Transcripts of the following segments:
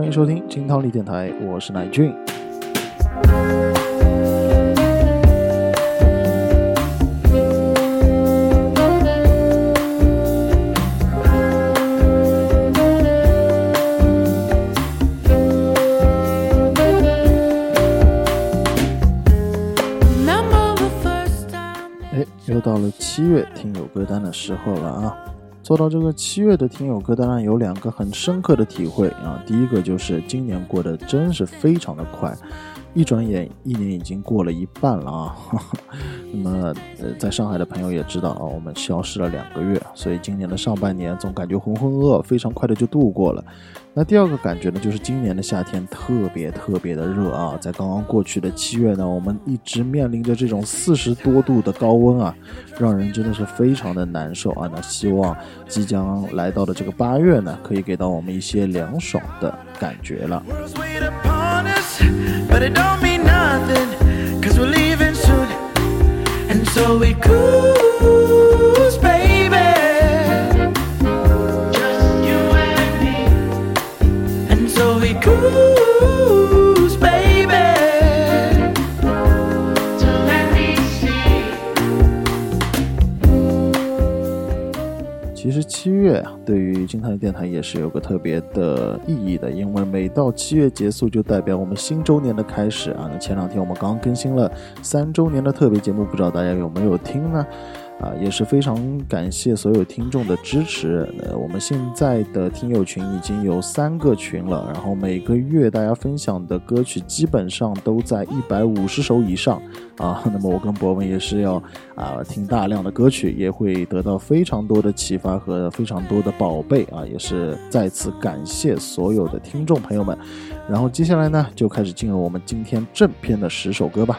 欢迎收听金汤力电台，我是乃俊。哎，又到了七月听友歌单的时候了啊！做到这个七月的听友歌单呢，有两个很深刻的体会啊。第一个就是今年过得真是非常的快，一转眼一年已经过了一半了啊。那么呃，在上海的朋友也知道啊，我们消失了两个月，所以今年的上半年总感觉浑浑噩噩，非常快的就度过了。那第二个感觉呢，就是今年的夏天特别特别的热啊！在刚刚过去的七月呢，我们一直面临着这种四十多度的高温啊，让人真的是非常的难受啊！那希望即将来到的这个八月呢，可以给到我们一些凉爽的感觉了。But it don't mean nothing, cause we're leaving soon. And so we cruise, baby. 七月啊，对于金泰电台也是有个特别的意义的，因为每到七月结束，就代表我们新周年的开始啊。那前两天我们刚更新了三周年的特别节目，不知道大家有没有听呢？啊，也是非常感谢所有听众的支持。呃，我们现在的听友群已经有三个群了，然后每个月大家分享的歌曲基本上都在一百五十首以上啊。那么我跟博文也是要啊听大量的歌曲，也会得到非常多的启发和非常多的宝贝啊。也是再次感谢所有的听众朋友们。然后接下来呢，就开始进入我们今天正片的十首歌吧。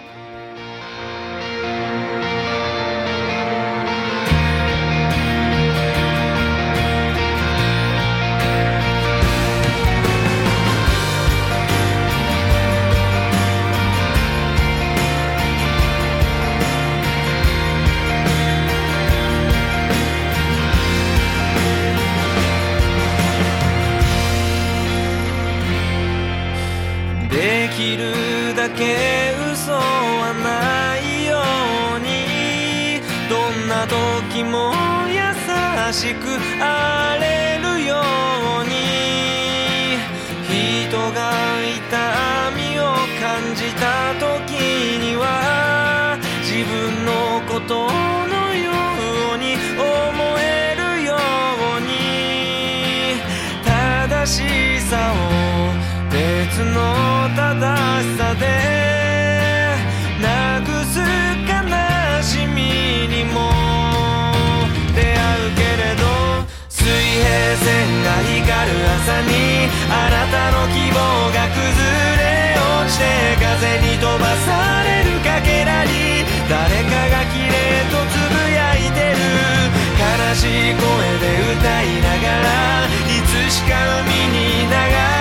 できるだけ嘘はないように。どんな時も優しくあれるように。人が痛みを感じた時には自分のことのように思えるように。正しさをの正しさでなくす悲しみにも出会うけれど水平線が光る朝にあなたの希望が崩れ落ちて風に飛ばされるかけらに誰かが綺麗とつぶやいてる悲しい声で歌いながらいつしか海に流れ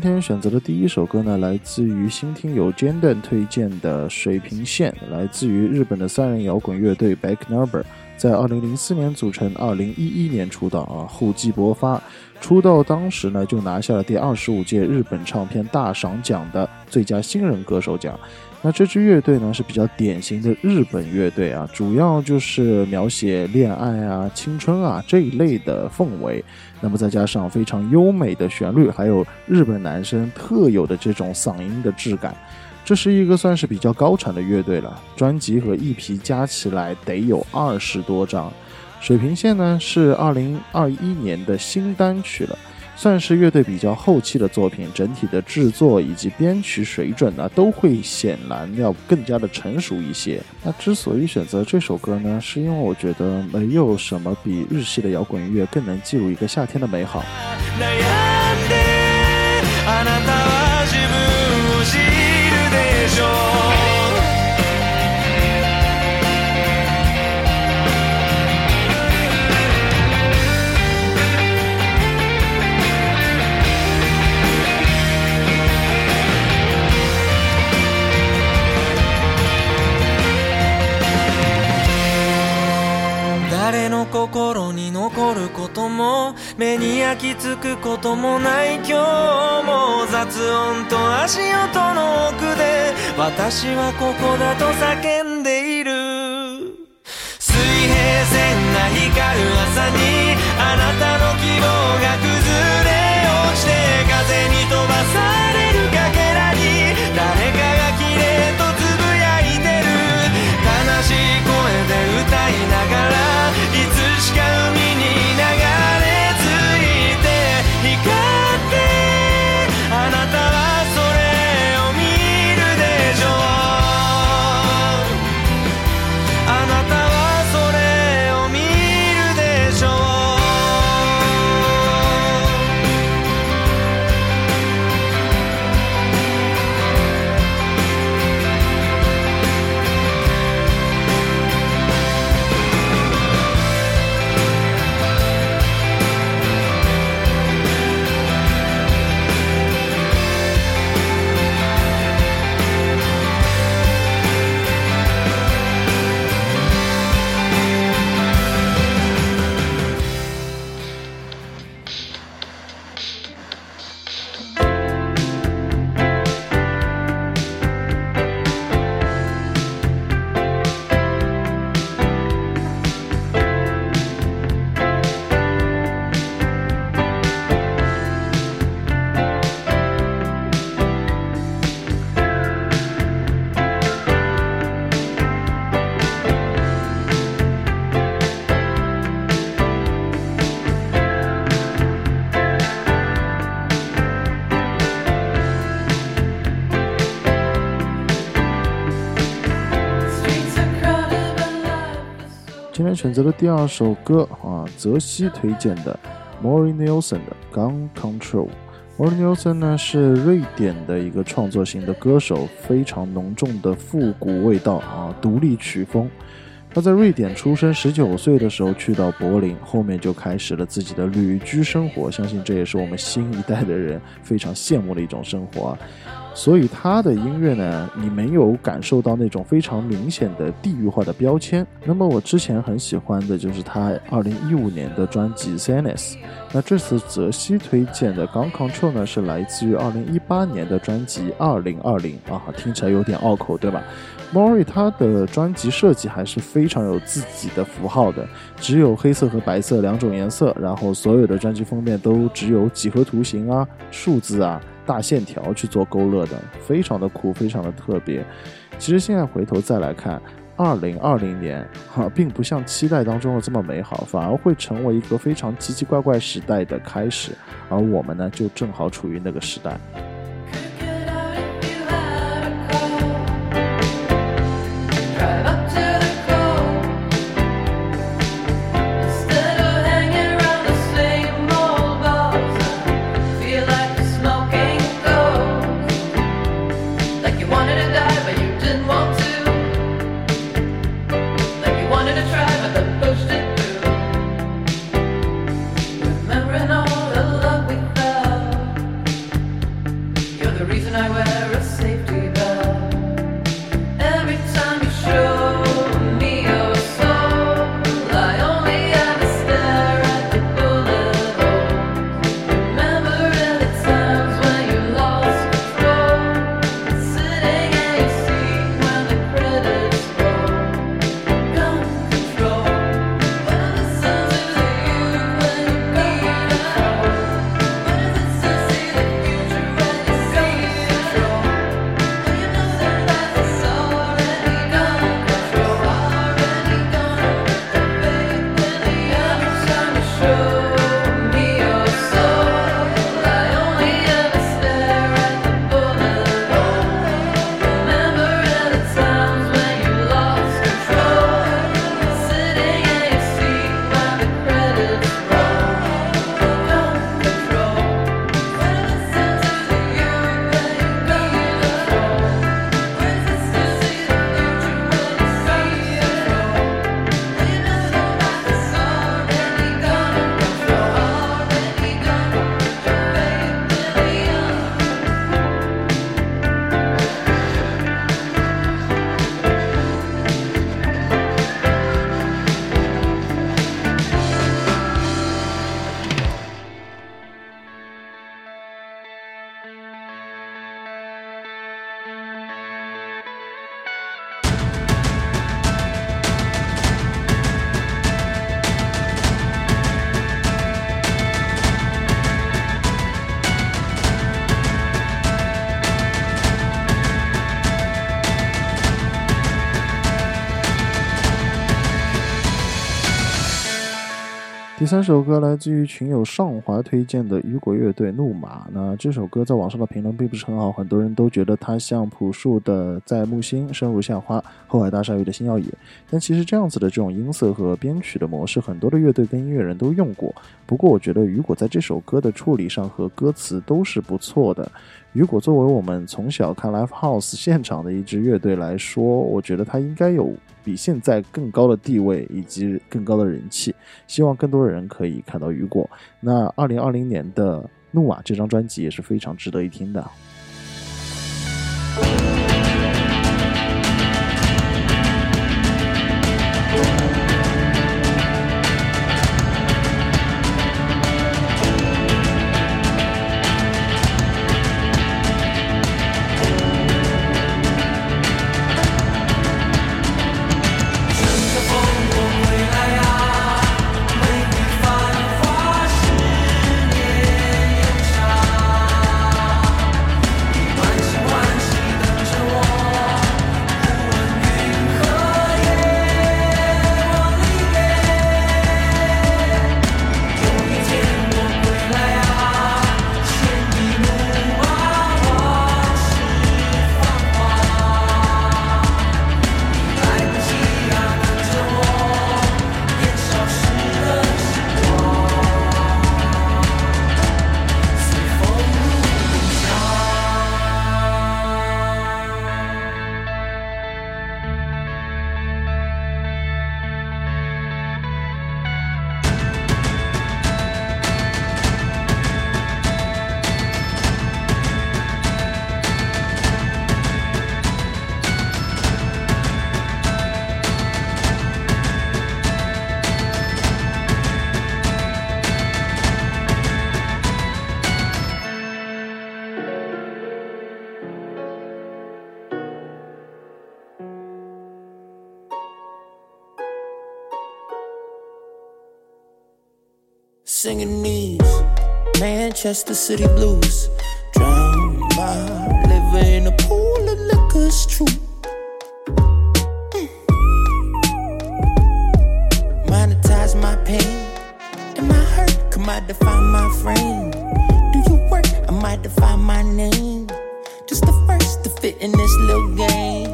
今天选择的第一首歌呢，来自于新听友 Jandan 推荐的《水平线》，来自于日本的三人摇滚乐队 Back Number，在二零零四年组成，二零一一年出道啊，厚积薄发，出道当时呢就拿下了第二十五届日本唱片大赏奖的最佳新人歌手奖。那这支乐队呢是比较典型的日本乐队啊，主要就是描写恋爱啊、青春啊这一类的氛围。那么再加上非常优美的旋律，还有日本男生特有的这种嗓音的质感，这是一个算是比较高产的乐队了。专辑和 EP 加起来得有二十多张。水平线呢是二零二一年的新单曲了。算是乐队比较后期的作品，整体的制作以及编曲水准呢，都会显然要更加的成熟一些。那之所以选择这首歌呢，是因为我觉得没有什么比日系的摇滚乐更能记录一个夏天的美好。きつくこともない今日も雑音と足音の奥で私はここだと叫んでいる。水平線が光る朝に选择的第二首歌啊，泽西推荐的 Mori Nielsen 的《Gun Control》。Mori Nielsen 呢是瑞典的一个创作型的歌手，非常浓重的复古味道啊，独立曲风。他在瑞典出生，十九岁的时候去到柏林，后面就开始了自己的旅居生活。相信这也是我们新一代的人非常羡慕的一种生活啊。所以他的音乐呢，你没有感受到那种非常明显的地域化的标签。那么我之前很喜欢的就是他二零一五年的专辑《Sanis》，那这次泽西推荐的《Gun Control》呢，是来自于二零一八年的专辑《二零二零》啊，听起来有点拗口，对吧？Mori 他的专辑设计还是非常有自己的符号的，只有黑色和白色两种颜色，然后所有的专辑封面都只有几何图形啊、数字啊。大线条去做勾勒的，非常的酷，非常的特别。其实现在回头再来看，二零二零年哈，并不像期待当中的这么美好，反而会成为一个非常奇奇怪怪时代的开始。而我们呢，就正好处于那个时代。第三首歌来自于群友上华推荐的雨果乐队《怒马》。那这首歌在网上的评论并不是很好，很多人都觉得它像朴树的《在木星》《生如夏花》《后海大鲨鱼》的《星耀野》。但其实这样子的这种音色和编曲的模式，很多的乐队跟音乐人都用过。不过我觉得雨果在这首歌的处理上和歌词都是不错的。雨果作为我们从小看 Live House 现场的一支乐队来说，我觉得他应该有比现在更高的地位以及更高的人气。希望更多的人可以看到雨果。那二零二零年的《怒马》这张专辑也是非常值得一听的。Singing these Manchester City blues. Drown my liver in a pool of liquor, true. Mm. Monetize my pain and my hurt. Come I define my frame. Do you work? I might define my name. Just the first to fit in this little game.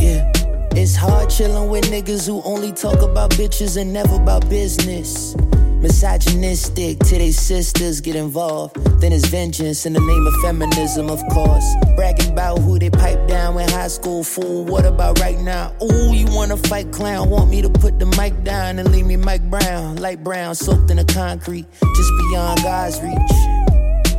Yeah. It's hard chillin' with niggas who only talk about bitches and never about business. Misogynistic to they sisters get involved. Then it's vengeance in the name of feminism, of course. Bragging about who they pipe down in high school, fool. What about right now? Ooh, you wanna fight clown? Want me to put the mic down and leave me Mike Brown, light brown, soaked in the concrete, just beyond God's reach.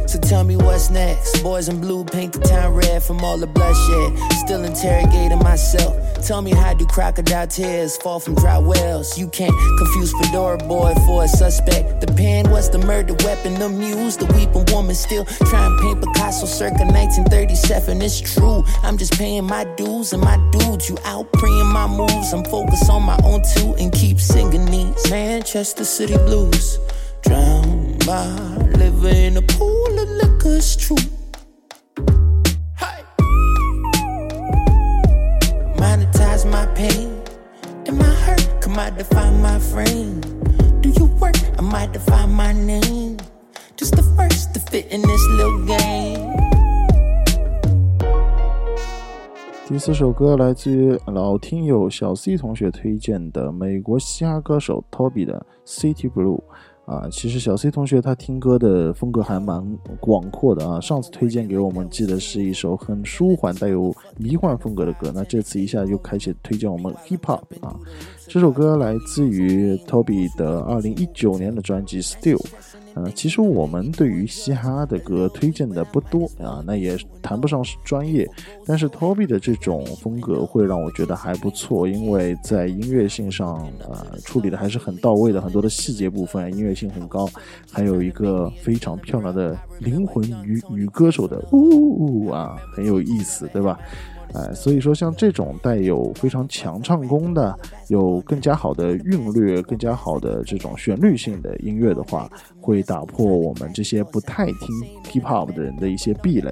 So tell me what's next. Boys in blue paint the town red from all the bloodshed. Still interrogating myself. Tell me how do crocodile tears fall from dry wells? You can't confuse Fedora boy for a suspect. The pen was the murder weapon. The muse, the weeping woman still trying to paint Picasso circa 1937. It's true. I'm just paying my dues and my dudes. You out preying my moves. I'm focused on my own too and keep singing these Manchester City blues. Drown my liver in a pool of liquor, it's true. Might define my frame. Do you work? I might define my name. Just the first to fit in this little game. 第四首歌来自于老听友小 C 同学推荐的美国嘻哈歌手 Toby 的《City Blue》啊，其实小 C 同学他听歌的风格还蛮广阔的啊。上次推荐给我们记得是一首很舒缓、带有迷幻风格的歌，那这次一下又开始推荐我们 Hip Hop 啊。这首歌来自于 Toby 的二零一九年的专辑《Still》。呃，其实我们对于嘻哈的歌推荐的不多啊，那也谈不上是专业，但是 Toby 的这种风格会让我觉得还不错，因为在音乐性上、呃、处理的还是很到位的，很多的细节部分音乐性很高，还有一个非常漂亮的灵魂女女歌手的呜呜啊，很有意思，对吧？哎，所以说像这种带有非常强唱功的，有更加好的韵律、更加好的这种旋律性的音乐的话，会打破我们这些不太听 hip hop 的人的一些壁垒，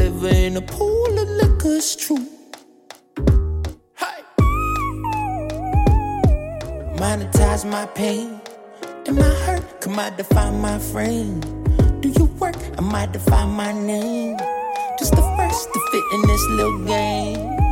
liver in a pool of liquor, it's true. Hey. Monetize my pain and my hurt. Come I define my frame. Do you work? I might define my name. Just the first to fit in this little game.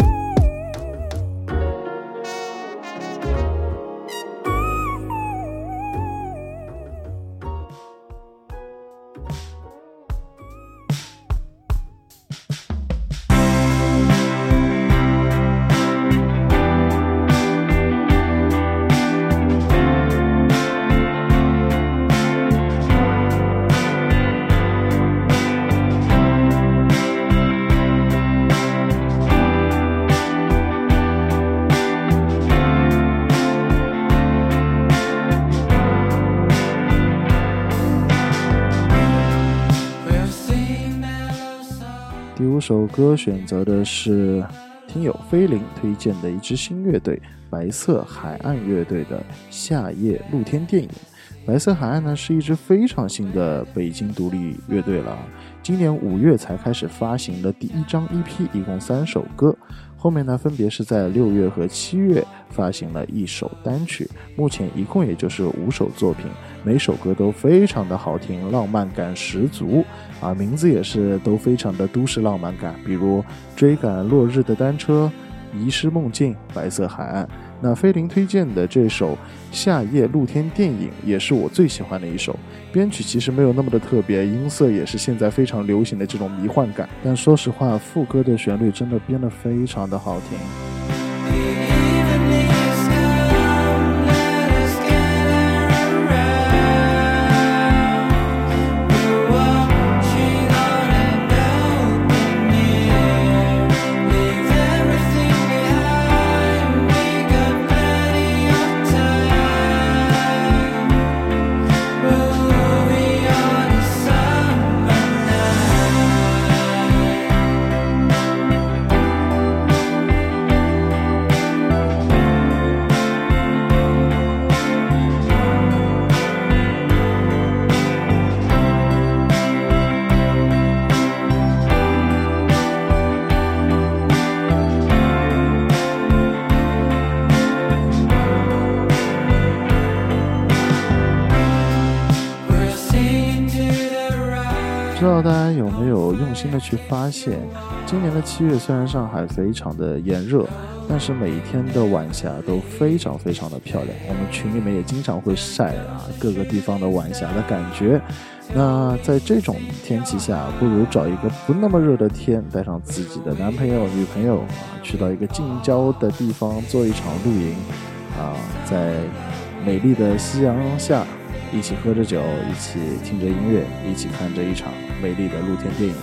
首歌选择的是听友菲林推荐的一支新乐队——白色海岸乐队的《夏夜露天电影》。白色海岸呢是一支非常新的北京独立乐队了，今年五月才开始发行的第一张 EP，一共三首歌。后面呢，分别是在六月和七月发行了一首单曲，目前一共也就是五首作品，每首歌都非常的好听，浪漫感十足啊，名字也是都非常的都市浪漫感，比如追赶落日的单车、遗失梦境、白色海岸。那菲林推荐的这首《夏夜露天电影》也是我最喜欢的一首，编曲其实没有那么的特别，音色也是现在非常流行的这种迷幻感。但说实话，副歌的旋律真的编得非常的好听。发现，今年的七月虽然上海非常的炎热，但是每一天的晚霞都非常非常的漂亮。我们群里面也经常会晒啊各个地方的晚霞的感觉。那在这种天气下，不如找一个不那么热的天，带上自己的男朋友、女朋友啊，去到一个近郊的地方做一场露营啊，在美丽的夕阳下。一起喝着酒，一起听着音乐，一起看着一场美丽的露天电影。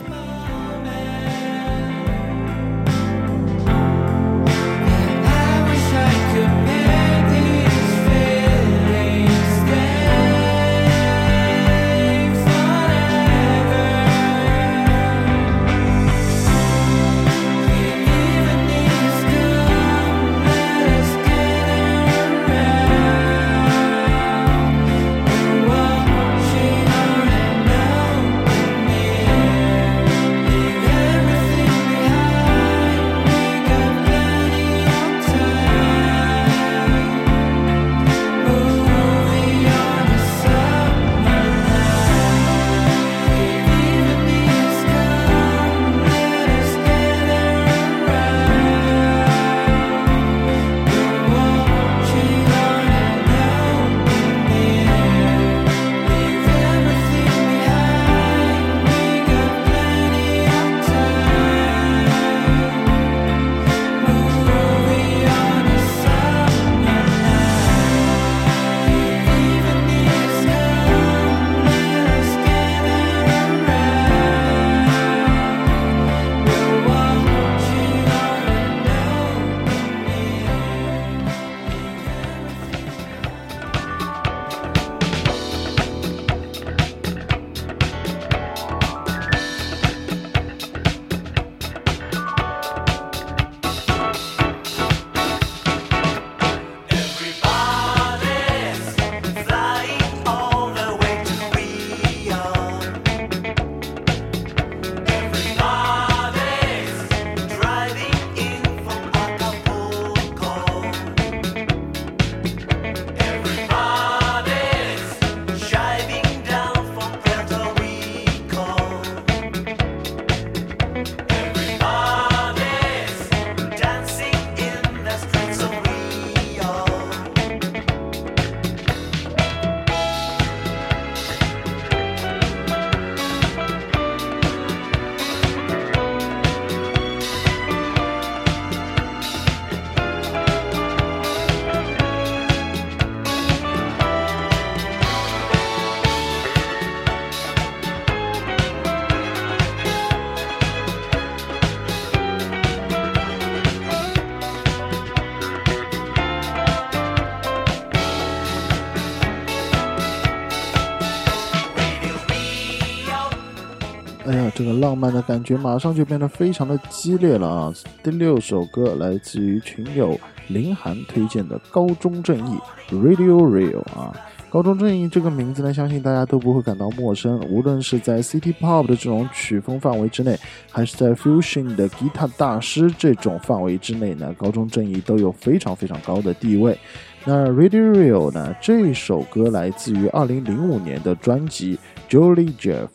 这个浪漫的感觉马上就变得非常的激烈了啊！第六首歌来自于群友林涵推荐的《高中正义》（Radio Real） 啊。高中正义这个名字呢，相信大家都不会感到陌生。无论是在 City Pop 的这种曲风范围之内，还是在 Fusion 的吉他大师这种范围之内呢，高中正义都有非常非常高的地位。那 Radio Real 呢，这首歌来自于2005年的专辑 Jolly Jeff。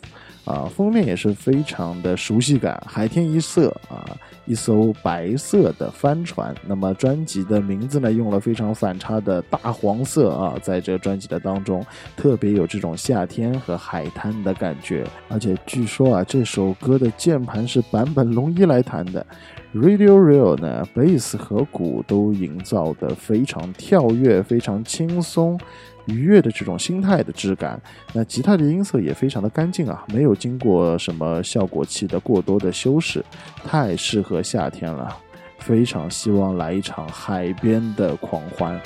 啊，封面也是非常的熟悉感，海天一色啊，一艘白色的帆船。那么专辑的名字呢，用了非常反差的大黄色啊，在这专辑的当中，特别有这种夏天和海滩的感觉。而且据说啊，这首歌的键盘是坂本龙一来弹的。Radio Real 呢，贝斯和鼓都营造的非常跳跃，非常轻松。愉悦的这种心态的质感，那吉他的音色也非常的干净啊，没有经过什么效果器的过多的修饰，太适合夏天了，非常希望来一场海边的狂欢。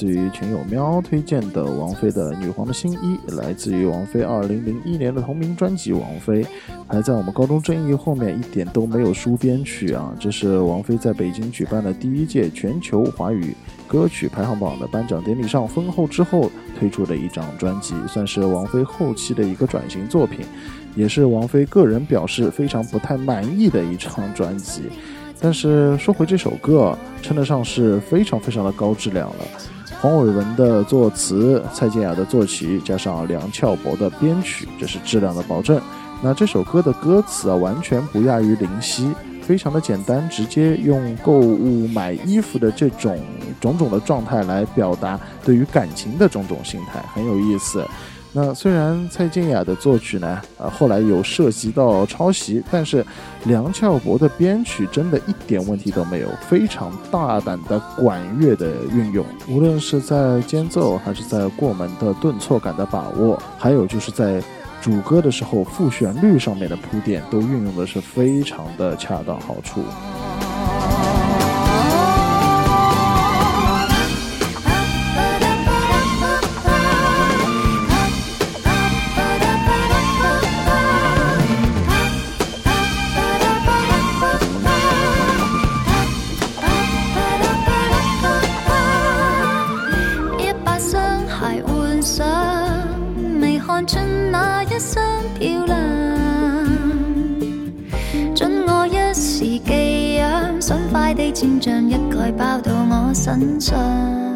自于群友喵推荐的王菲的《女皇的新衣》，来自于王菲2001年的同名专辑《王菲》，排在我们高中正义后面，一点都没有输编曲啊！这是王菲在北京举办的第一届全球华语歌曲排行榜的颁奖典礼上封后之后推出的一张专辑，算是王菲后期的一个转型作品，也是王菲个人表示非常不太满意的一张专辑。但是说回这首歌，称得上是非常非常的高质量了。黄伟文的作词，蔡健雅的作曲，加上梁翘柏的编曲，这是质量的保证。那这首歌的歌词啊，完全不亚于林夕，非常的简单直接，用购物买衣服的这种种种的状态来表达对于感情的种种心态，很有意思。那虽然蔡健雅的作曲呢，呃，后来有涉及到抄袭，但是梁翘柏的编曲真的一点问题都没有，非常大胆的管乐的运用，无论是在间奏还是在过门的顿挫感的把握，还有就是在主歌的时候副旋律上面的铺垫，都运用的是非常的恰到好处。包到我身上。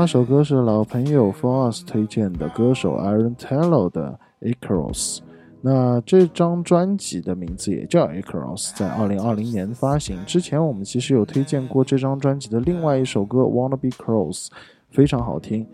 八首歌是老朋友 For Us 推荐的歌手 Aaron Taylor 的 Across。那这张专辑的名字也叫 Across，在二零二零年发行。之前我们其实有推荐过这张专辑的另外一首歌 Wanna Be Close，非常好听。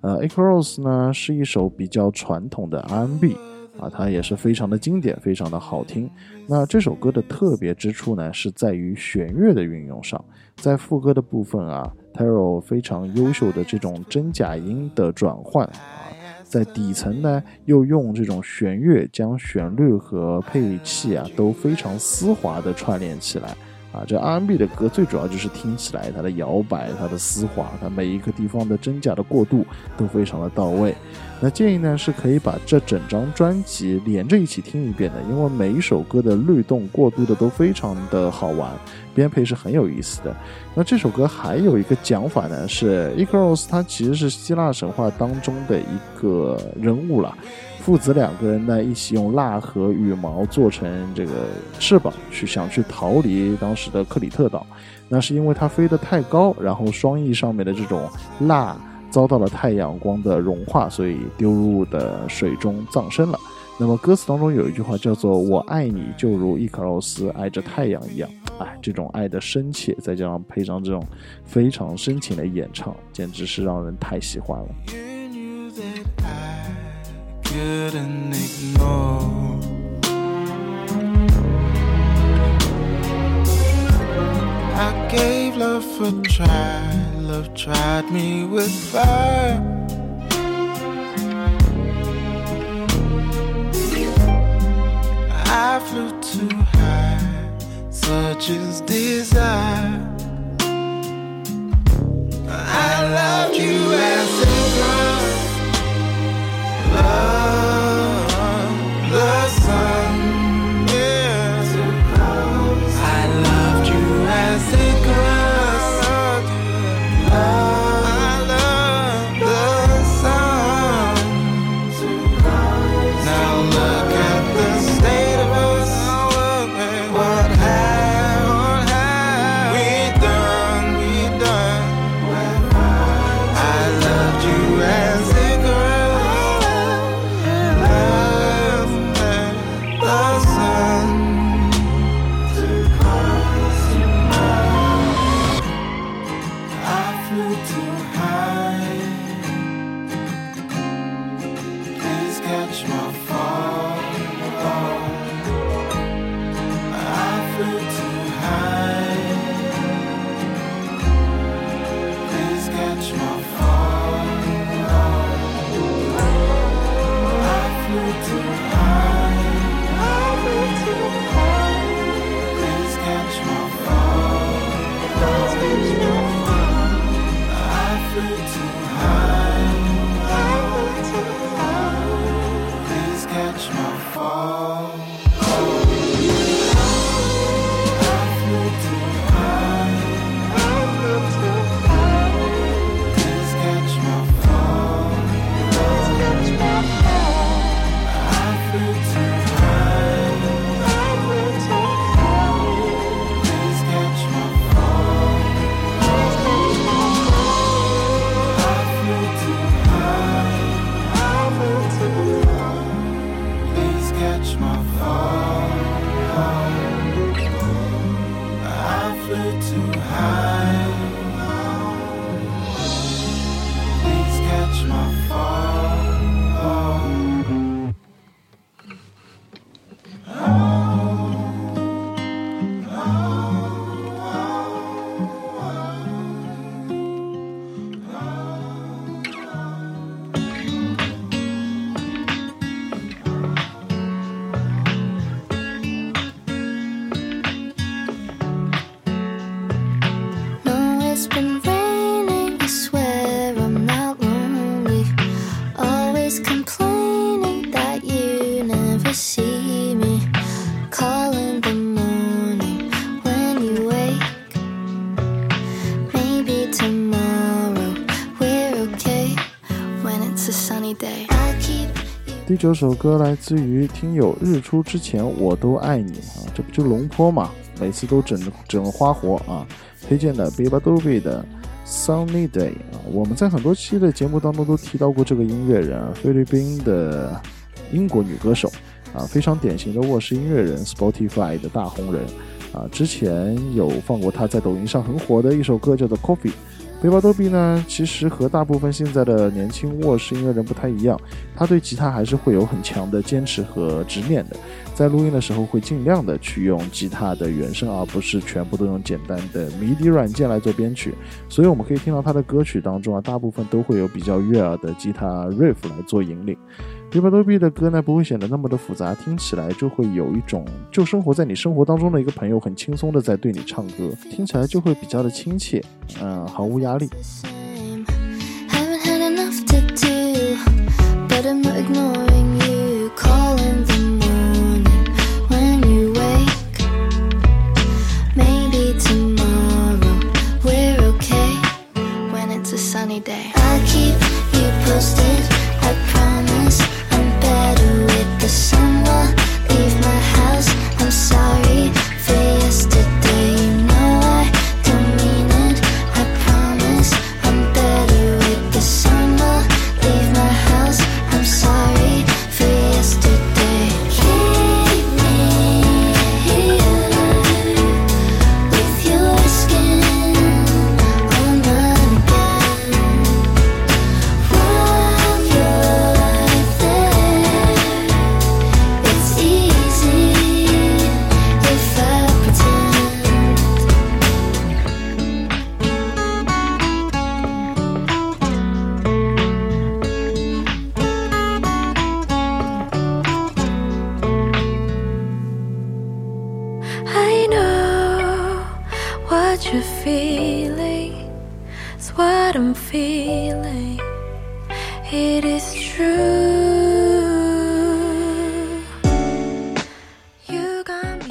呃，Acros 呢是一首比较传统的 R&B 啊，它也是非常的经典，非常的好听。那这首歌的特别之处呢，是在于弦乐的运用上，在副歌的部分啊 t a r o 非常优秀的这种真假音的转换啊，在底层呢又用这种弦乐将旋律和配器啊都非常丝滑的串联起来。啊，这 R&B 的歌最主要就是听起来它的摇摆、它的丝滑，它每一个地方的真假的过渡都非常的到位。那建议呢是可以把这整张专辑连着一起听一遍的，因为每一首歌的律动过渡的都非常的好玩，编配是很有意思的。那这首歌还有一个讲法呢，是 Icarus，他其实是希腊神话当中的一个人物了。父子两个人呢，一起用蜡和羽毛做成这个翅膀，去想去逃离当时的克里特岛。那是因为它飞得太高，然后双翼上面的这种蜡遭到了太阳光的融化，所以丢入的水中葬身了。那么歌词当中有一句话叫做“我爱你，就如伊卡洛斯爱着太阳一样”。哎，这种爱的深切，再加上配上这种非常深情的演唱，简直是让人太喜欢了。Couldn't ignore. I gave love a try, love tried me with fire. I flew too high, such is desire. to 九首歌来自于听友日出之前我都爱你啊，这不就龙坡嘛，每次都整整花活啊。推荐的 Biba Dobi 的 Sunny Day 啊，我们在很多期的节目当中都提到过这个音乐人，啊，菲律宾的英国女歌手啊，非常典型的卧室音乐人，Spotify 的大红人啊，之前有放过她在抖音上很火的一首歌叫做 Coffee。背包逗比呢，其实和大部分现在的年轻卧室音乐人不太一样，他对吉他还是会有很强的坚持和执念的。在录音的时候，会尽量的去用吉他的原声，而不是全部都用简单的 MIDI 软件来做编曲。所以我们可以听到他的歌曲当中啊，大部分都会有比较悦耳的吉他 riff 来做引领。B i b a b 的歌呢，不会显得那么的复杂，听起来就会有一种就生活在你生活当中的一个朋友，很轻松的在对你唱歌，听起来就会比较的亲切，嗯，毫无压力。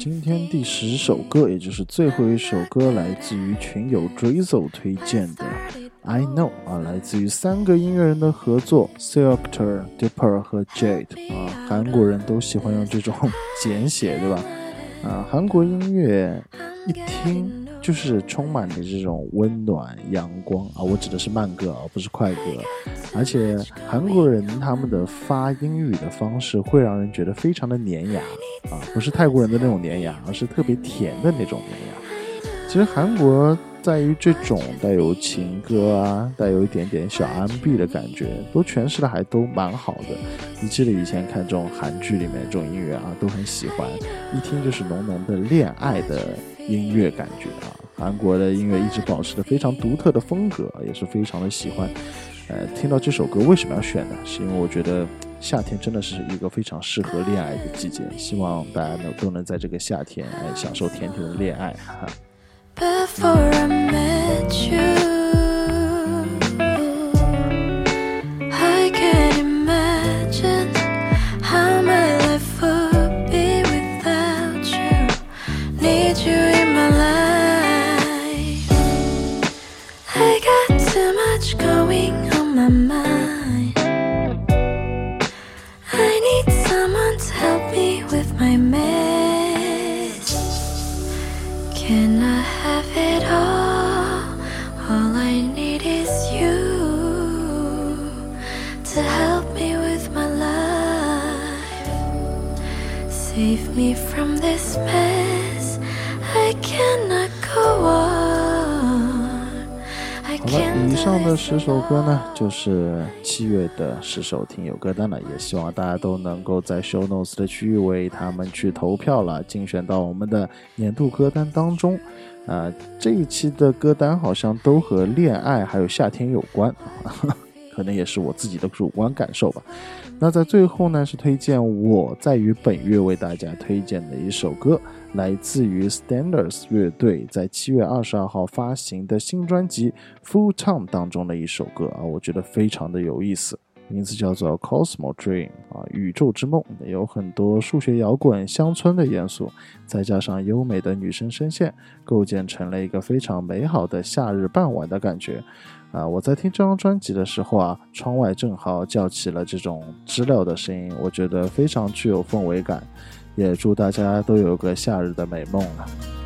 今天第十首歌，也就是最后一首歌，来自于群友 Drizzle 推荐的 I Know 啊，来自于三个音乐人的合作：Seokter、Dipper 和 Jade 啊，韩国人都喜欢用这种 简写，对吧？啊，韩国音乐一听就是充满着这种温暖阳光啊，我指的是慢歌而不是快歌，而且韩国人他们的发英语的方式会让人觉得非常的黏牙啊，不是泰国人的那种黏牙，而是特别甜的那种黏牙。其实韩国在于这种带有情歌啊，带有一点点小 R&B 的感觉，都诠释的还都蛮好的。你记得以前看这种韩剧里面这种音乐啊，都很喜欢，一听就是浓浓的恋爱的音乐感觉啊。韩国的音乐一直保持着非常独特的风格，也是非常的喜欢。呃，听到这首歌为什么要选呢？是因为我觉得夏天真的是一个非常适合恋爱的季节，希望大家能都能在这个夏天哎享受甜甜的恋爱哈。Before 歌呢，就是七月的十首听友歌单了。也希望大家都能够在 Show Notes 的区域为他们去投票了，竞选到我们的年度歌单当中。啊、这一期的歌单好像都和恋爱还有夏天有关，可能也是我自己的主观感受吧。那在最后呢，是推荐我在于本月为大家推荐的一首歌，来自于 Standards 乐队在七月二十二号发行的新专辑《Full Time》当中的一首歌啊，我觉得非常的有意思。名字叫做 Cosmo Dream 啊，宇宙之梦，有很多数学摇滚、乡村的元素，再加上优美的女声声线，构建成了一个非常美好的夏日傍晚的感觉。啊，我在听这张专辑的时候啊，窗外正好叫起了这种知了的声音，我觉得非常具有氛围感。也祝大家都有个夏日的美梦了。